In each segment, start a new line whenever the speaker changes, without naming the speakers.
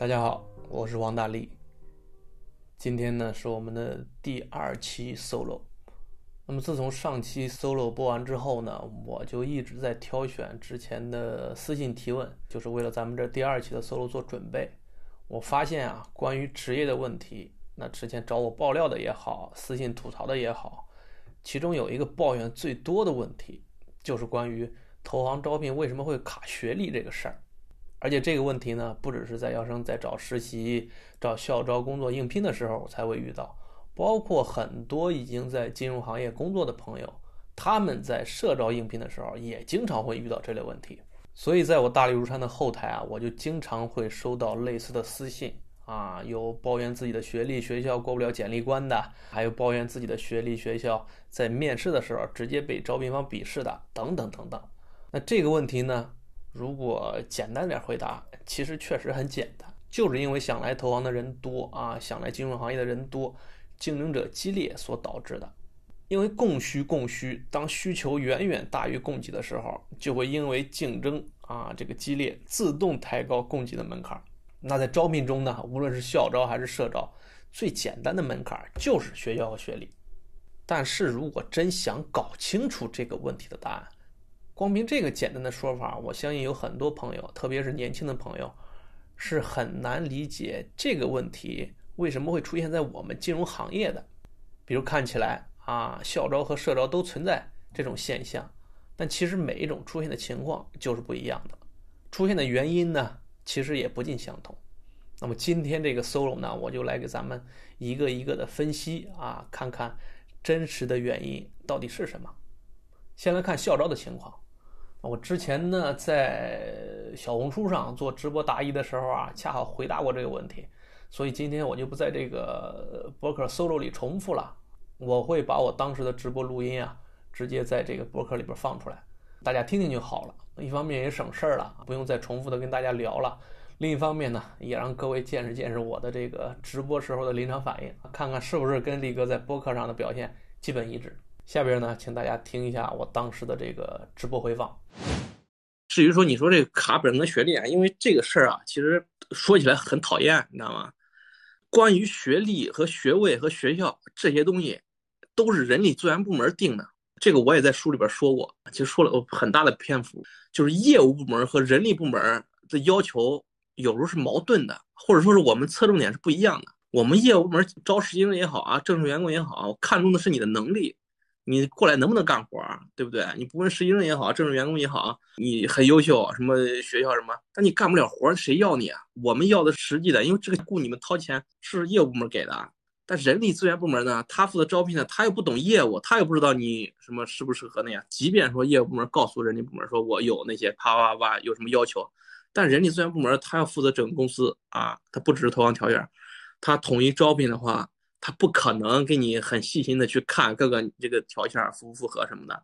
大家好，我是王大力。今天呢是我们的第二期 solo。那么自从上期 solo 播完之后呢，我就一直在挑选之前的私信提问，就是为了咱们这第二期的 solo 做准备。我发现啊，关于职业的问题，那之前找我爆料的也好，私信吐槽的也好，其中有一个抱怨最多的问题，就是关于投行招聘为什么会卡学历这个事儿。而且这个问题呢，不只是在校生在找实习、找校招工作应聘的时候才会遇到，包括很多已经在金融行业工作的朋友，他们在社招应聘的时候也经常会遇到这类问题。所以，在我大力如山的后台啊，我就经常会收到类似的私信啊，有抱怨自己的学历学校过不了简历关的，还有抱怨自己的学历学校在面试的时候直接被招聘方鄙视的，等等等等。那这个问题呢？如果简单点回答，其实确实很简单，就是因为想来投行的人多啊，想来金融行业的人多，竞争者激烈所导致的。因为供需供需，当需求远远大于供给的时候，就会因为竞争啊这个激烈，自动抬高供给的门槛。那在招聘中呢，无论是校招还是社招，最简单的门槛就是学校和学历。但是如果真想搞清楚这个问题的答案，光凭这个简单的说法，我相信有很多朋友，特别是年轻的朋友，是很难理解这个问题为什么会出现在我们金融行业的。比如看起来啊，校招和社招都存在这种现象，但其实每一种出现的情况就是不一样的，出现的原因呢，其实也不尽相同。那么今天这个 solo 呢，我就来给咱们一个一个的分析啊，看看真实的原因到底是什么。先来看校招的情况。我之前呢，在小红书上做直播答疑的时候啊，恰好回答过这个问题，所以今天我就不在这个博客 solo 里重复了。我会把我当时的直播录音啊，直接在这个博客里边放出来，大家听听就好了。一方面也省事儿了，不用再重复的跟大家聊了；另一方面呢，也让各位见识见识我的这个直播时候的临场反应，看看是不是跟力哥在播客上的表现基本一致。下边呢，请大家听一下我当时的这个直播回放。
至于说你说这个卡本跟学历啊，因为这个事儿啊，其实说起来很讨厌，你知道吗？关于学历和学位和学校这些东西，都是人力资源部门定的。这个我也在书里边说过，其实说了很大的篇幅，就是业务部门和人力部门的要求有时候是矛盾的，或者说是我们侧重点是不一样的。我们业务部门招实习生也好啊，正式员工也好，看重的是你的能力。你过来能不能干活，对不对？你不论实习生也好，正式员工也好，你很优秀，什么学校什么，但你干不了活，谁要你啊？我们要的实际的，因为这个雇你们掏钱是业务部门给的，但人力资源部门呢，他负责招聘的，他又不懂业务，他又不知道你什么适不适合那样。即便说业务部门告诉人力部门说我有那些啪啪啪有什么要求，但人力资源部门他要负责整个公司啊，他不只是投行条件，他统一招聘的话。他不可能给你很细心的去看各个这个条件符不符合什么的，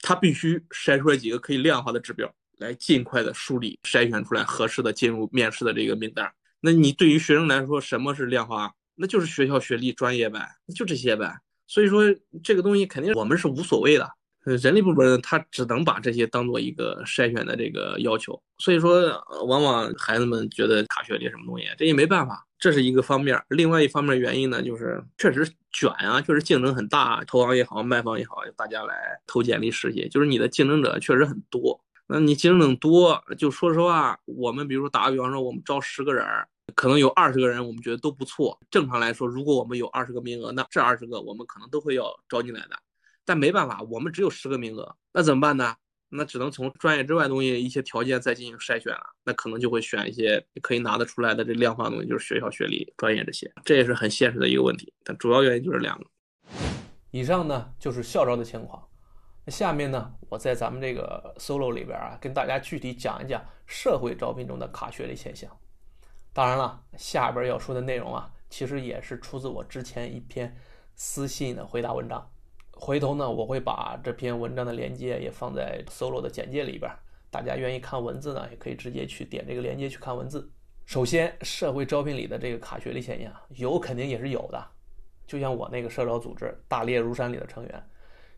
他必须筛出来几个可以量化的指标，来尽快的梳理筛选出来合适的进入面试的这个名单。那你对于学生来说，什么是量化？那就是学校、学历、专业呗，就这些呗。所以说这个东西肯定我们是无所谓的。人力部门他只能把这些当做一个筛选的这个要求。所以说，往往孩子们觉得卡学历什么东西，这也没办法。这是一个方面，另外一方面原因呢，就是确实卷啊，确实竞争很大，投行也好，卖方也好，大家来投简历实习，就是你的竞争者确实很多。那你竞争多，就说实话，我们比如说打个比方说，我们招十个人，可能有二十个人我们觉得都不错。正常来说，如果我们有二十个名额，那这二十个我们可能都会要招进来的。但没办法，我们只有十个名额，那怎么办呢？那只能从专业之外东西一些条件再进行筛选了，那可能就会选一些可以拿得出来的这量化的东西，就是学校学历、专业这些，这也是很现实的一个问题。但主要原因就是两个。
以上呢就是校招的情况，那下面呢，我在咱们这个 solo 里边啊，跟大家具体讲一讲社会招聘中的卡学历现象。当然了，下边要说的内容啊，其实也是出自我之前一篇私信的回答文章。回头呢，我会把这篇文章的链接也放在 solo 的简介里边，大家愿意看文字呢，也可以直接去点这个链接去看文字。首先，社会招聘里的这个卡学历现象有肯定也是有的，就像我那个社招组织大猎如山里的成员，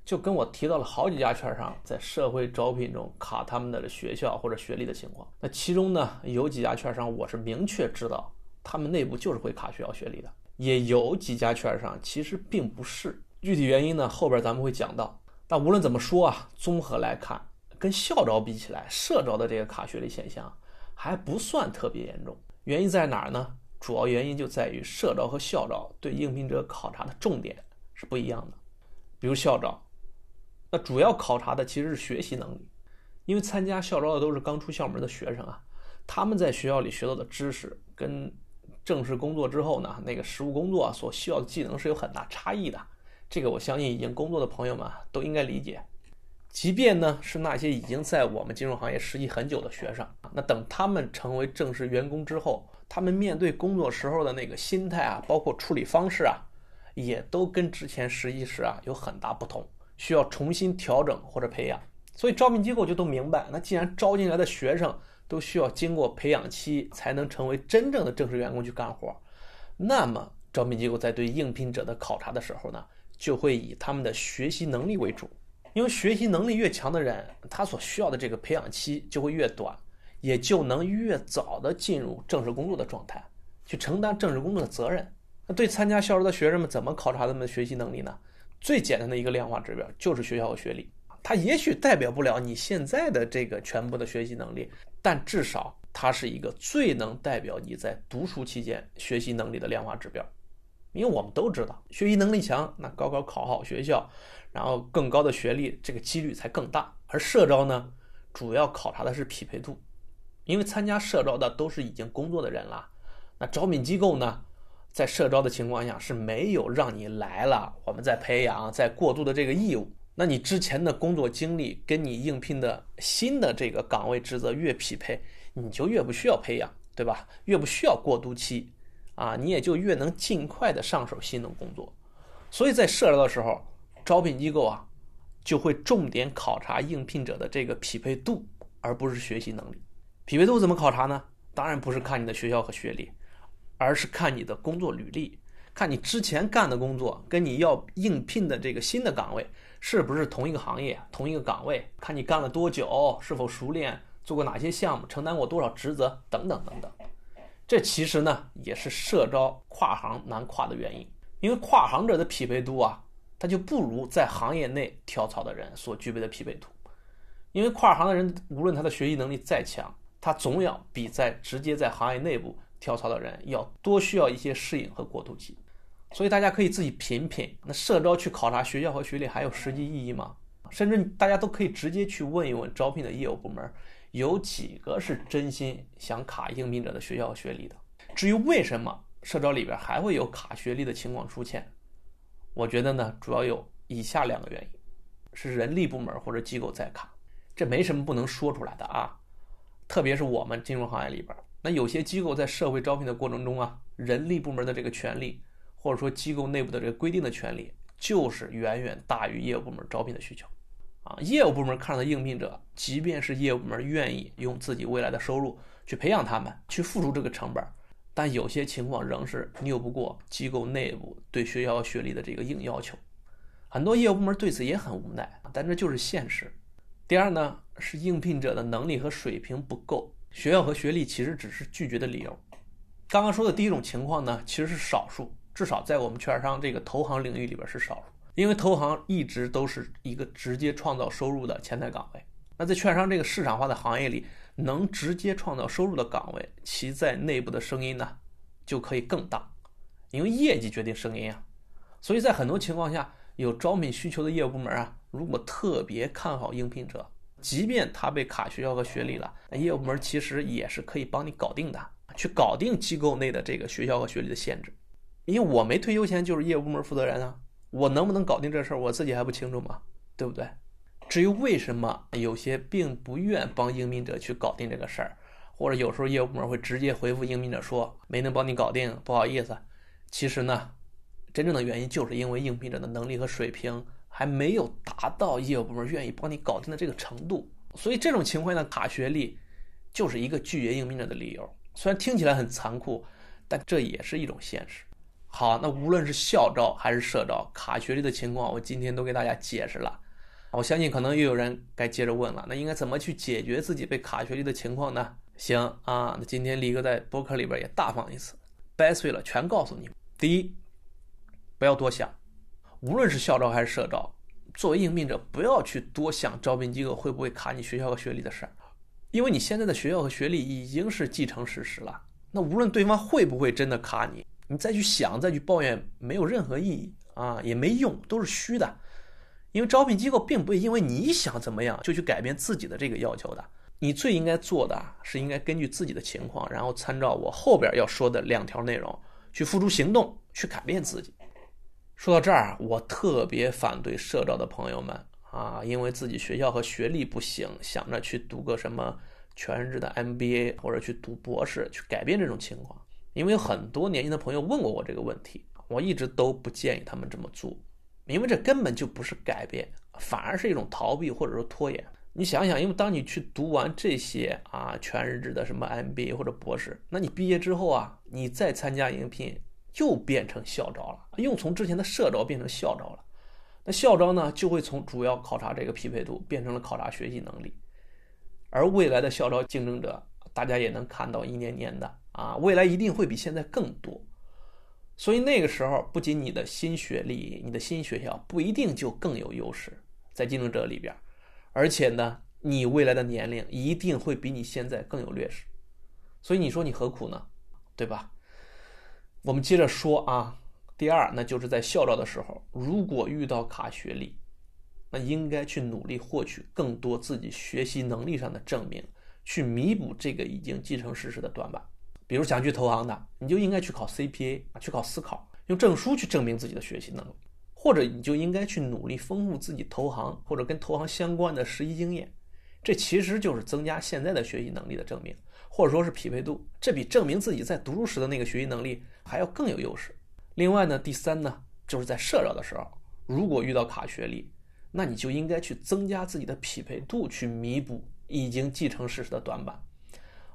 就跟我提到了好几家券商在社会招聘中卡他们的学校或者学历的情况。那其中呢，有几家券商我是明确知道他们内部就是会卡学校学历的，也有几家券商其实并不是。具体原因呢，后边咱们会讲到。但无论怎么说啊，综合来看，跟校招比起来，社招的这个卡学历现象还不算特别严重。原因在哪儿呢？主要原因就在于社招和校招对应聘者考察的重点是不一样的。比如校招。那主要考察的其实是学习能力，因为参加校招的都是刚出校门的学生啊，他们在学校里学到的知识跟正式工作之后呢，那个实务工作所需要的技能是有很大差异的。这个我相信已经工作的朋友们都应该理解。即便呢是那些已经在我们金融行业实习很久的学生，那等他们成为正式员工之后，他们面对工作时候的那个心态啊，包括处理方式啊，也都跟之前实习时啊有很大不同。需要重新调整或者培养，所以招聘机构就都明白，那既然招进来的学生都需要经过培养期才能成为真正的正式员工去干活，那么招聘机构在对应聘者的考察的时候呢，就会以他们的学习能力为主，因为学习能力越强的人，他所需要的这个培养期就会越短，也就能越早的进入正式工作的状态，去承担正式工作的责任。那对参加校招的学生们，怎么考察他们的学习能力呢？最简单的一个量化指标就是学校和学历，它也许代表不了你现在的这个全部的学习能力，但至少它是一个最能代表你在读书期间学习能力的量化指标。因为我们都知道，学习能力强，那高考考好学校，然后更高的学历，这个几率才更大。而社招呢，主要考察的是匹配度，因为参加社招的都是已经工作的人了，那招聘机构呢？在社招的情况下是没有让你来了，我们在培养、在过渡的这个义务。那你之前的工作经历跟你应聘的新的这个岗位职责越匹配，你就越不需要培养，对吧？越不需要过渡期，啊，你也就越能尽快的上手新的工作。所以在社招的时候，招聘机构啊就会重点考察应聘者的这个匹配度，而不是学习能力。匹配度怎么考察呢？当然不是看你的学校和学历。而是看你的工作履历，看你之前干的工作跟你要应聘的这个新的岗位是不是同一个行业、同一个岗位，看你干了多久，是否熟练，做过哪些项目，承担过多少职责等等等等。这其实呢也是社招跨行难跨的原因，因为跨行者的匹配度啊，他就不如在行业内跳槽的人所具备的匹配度。因为跨行的人无论他的学习能力再强，他总要比在直接在行业内部。跳槽的人要多需要一些适应和过渡期，所以大家可以自己品品。那社招去考察学校和学历还有实际意义吗？甚至大家都可以直接去问一问招聘的业务部门，有几个是真心想卡应聘者的学校学历的？至于为什么社招里边还会有卡学历的情况出现，我觉得呢，主要有以下两个原因：是人力部门或者机构在卡，这没什么不能说出来的啊。特别是我们金融行业里边。那有些机构在社会招聘的过程中啊，人力部门的这个权利，或者说机构内部的这个规定的权利，就是远远大于业务部门招聘的需求，啊，业务部门看到的应聘者，即便是业务部门愿意用自己未来的收入去培养他们，去付出这个成本，但有些情况仍是拗不过机构内部对学校学历的这个硬要求，很多业务部门对此也很无奈，但这就是现实。第二呢，是应聘者的能力和水平不够。学校和学历其实只是拒绝的理由。刚刚说的第一种情况呢，其实是少数，至少在我们券商这个投行领域里边是少数。因为投行一直都是一个直接创造收入的前台岗位。那在券商这个市场化的行业里，能直接创造收入的岗位，其在内部的声音呢就可以更大，因为业绩决定声音啊。所以在很多情况下，有招聘需求的业务部门啊，如果特别看好应聘者。即便他被卡学校和学历了，业务部门其实也是可以帮你搞定的，去搞定机构内的这个学校和学历的限制。因为我没退休前就是业务部门负责人啊，我能不能搞定这事儿，我自己还不清楚吗？对不对？至于为什么有些并不愿帮应聘者去搞定这个事儿，或者有时候业务部门会直接回复应聘者说没能帮你搞定，不好意思。其实呢，真正的原因就是因为应聘者的能力和水平。还没有达到业务部门愿意帮你搞定的这个程度，所以这种情况呢，卡学历就是一个拒绝应聘者的理由。虽然听起来很残酷，但这也是一种现实。好，那无论是校招还是社招，卡学历的情况，我今天都给大家解释了。我相信可能又有人该接着问了，那应该怎么去解决自己被卡学历的情况呢？行啊，那今天力哥在博客里边也大放一次，掰碎了全告诉你。第一，不要多想，无论是校招还是社招，作为应聘者不要去多想招聘机构会不会卡你学校和学历的事儿，因为你现在的学校和学历已经是既成事实了。那无论对方会不会真的卡你。你再去想，再去抱怨，没有任何意义啊，也没用，都是虚的。因为招聘机构并不会因为你想怎么样就去改变自己的这个要求的。你最应该做的是应该根据自己的情况，然后参照我后边要说的两条内容去付诸行动，去改变自己。说到这儿，我特别反对社招的朋友们啊，因为自己学校和学历不行，想着去读个什么全日制的 MBA 或者去读博士，去改变这种情况。因为有很多年轻的朋友问过我这个问题，我一直都不建议他们这么做，因为这根本就不是改变，反而是一种逃避或者说拖延。你想想，因为当你去读完这些啊全日制的什么 MBA 或者博士，那你毕业之后啊，你再参加应聘又变成校招了，又从之前的社招变成校招了。那校招呢，就会从主要考察这个匹配度变成了考察学习能力，而未来的校招竞争者，大家也能看到一年年的。啊，未来一定会比现在更多，所以那个时候，不仅你的新学历、你的新学校不一定就更有优势在竞争者里边，而且呢，你未来的年龄一定会比你现在更有劣势。所以你说你何苦呢？对吧？我们接着说啊，第二，那就是在校招的时候，如果遇到卡学历，那应该去努力获取更多自己学习能力上的证明，去弥补这个已经既成事实的短板。比如想去投行的，你就应该去考 CPA 啊，去考司考，用证书去证明自己的学习能力；或者你就应该去努力丰富自己投行或者跟投行相关的实习经验，这其实就是增加现在的学习能力的证明，或者说是匹配度，这比证明自己在读书时的那个学习能力还要更有优势。另外呢，第三呢，就是在社招的时候，如果遇到卡学历，那你就应该去增加自己的匹配度，去弥补已经既成事实的短板。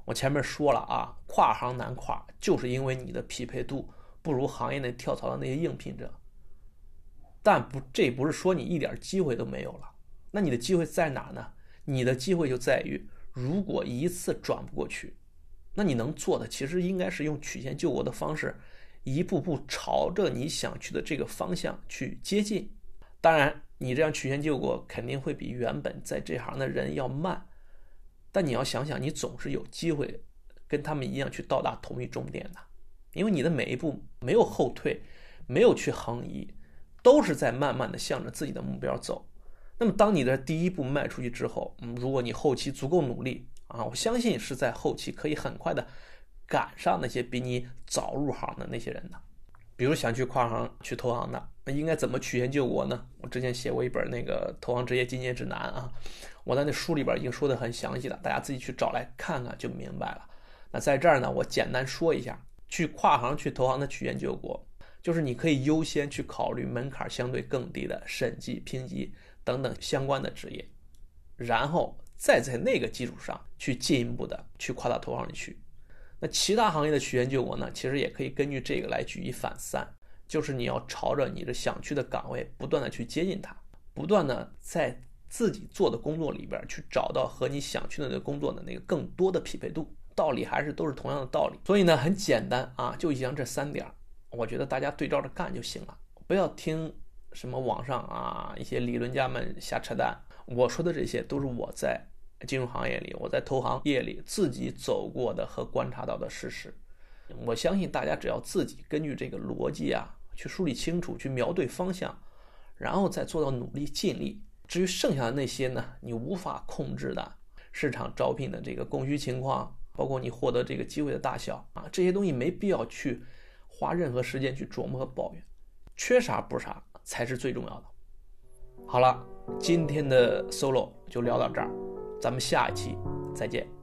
我前面说了啊，跨行难跨，就是因为你的匹配度不如行业内跳槽的那些应聘者。但不，这不是说你一点机会都没有了。那你的机会在哪呢？你的机会就在于，如果一次转不过去，那你能做的其实应该是用曲线救国的方式，一步步朝着你想去的这个方向去接近。当然，你这样曲线救国肯定会比原本在这行的人要慢。但你要想想，你总是有机会跟他们一样去到达同一终点的，因为你的每一步没有后退，没有去横移，都是在慢慢的向着自己的目标走。那么，当你的第一步迈出去之后，嗯，如果你后期足够努力啊，我相信是在后期可以很快的赶上那些比你早入行的那些人的。比如想去跨行去投行的，那应该怎么曲线救国呢？我之前写过一本那个投行职业进阶指南啊。我在那书里边已经说的很详细了，大家自己去找来看看就明白了。那在这儿呢，我简单说一下，去跨行去投行的曲线救国，就是你可以优先去考虑门槛相对更低的审计、评级等等相关的职业，然后再在那个基础上去进一步的去跨到投行里去。那其他行业的曲线救国呢，其实也可以根据这个来举一反三，就是你要朝着你的想去的岗位不断的去接近它，不断的在。自己做的工作里边去找到和你想去的那个工作的那个更多的匹配度，道理还是都是同样的道理。所以呢，很简单啊，就以上这三点，我觉得大家对照着干就行了，不要听什么网上啊一些理论家们瞎扯淡。我说的这些都是我在金融行业里，我在投行业里自己走过的和观察到的事实。我相信大家只要自己根据这个逻辑啊去梳理清楚，去瞄对方向，然后再做到努力尽力。至于剩下的那些呢，你无法控制的市场招聘的这个供需情况，包括你获得这个机会的大小啊，这些东西没必要去花任何时间去琢磨和抱怨，缺啥补啥才是最重要的。好了，今天的 solo 就聊到这儿，咱们下一期再见。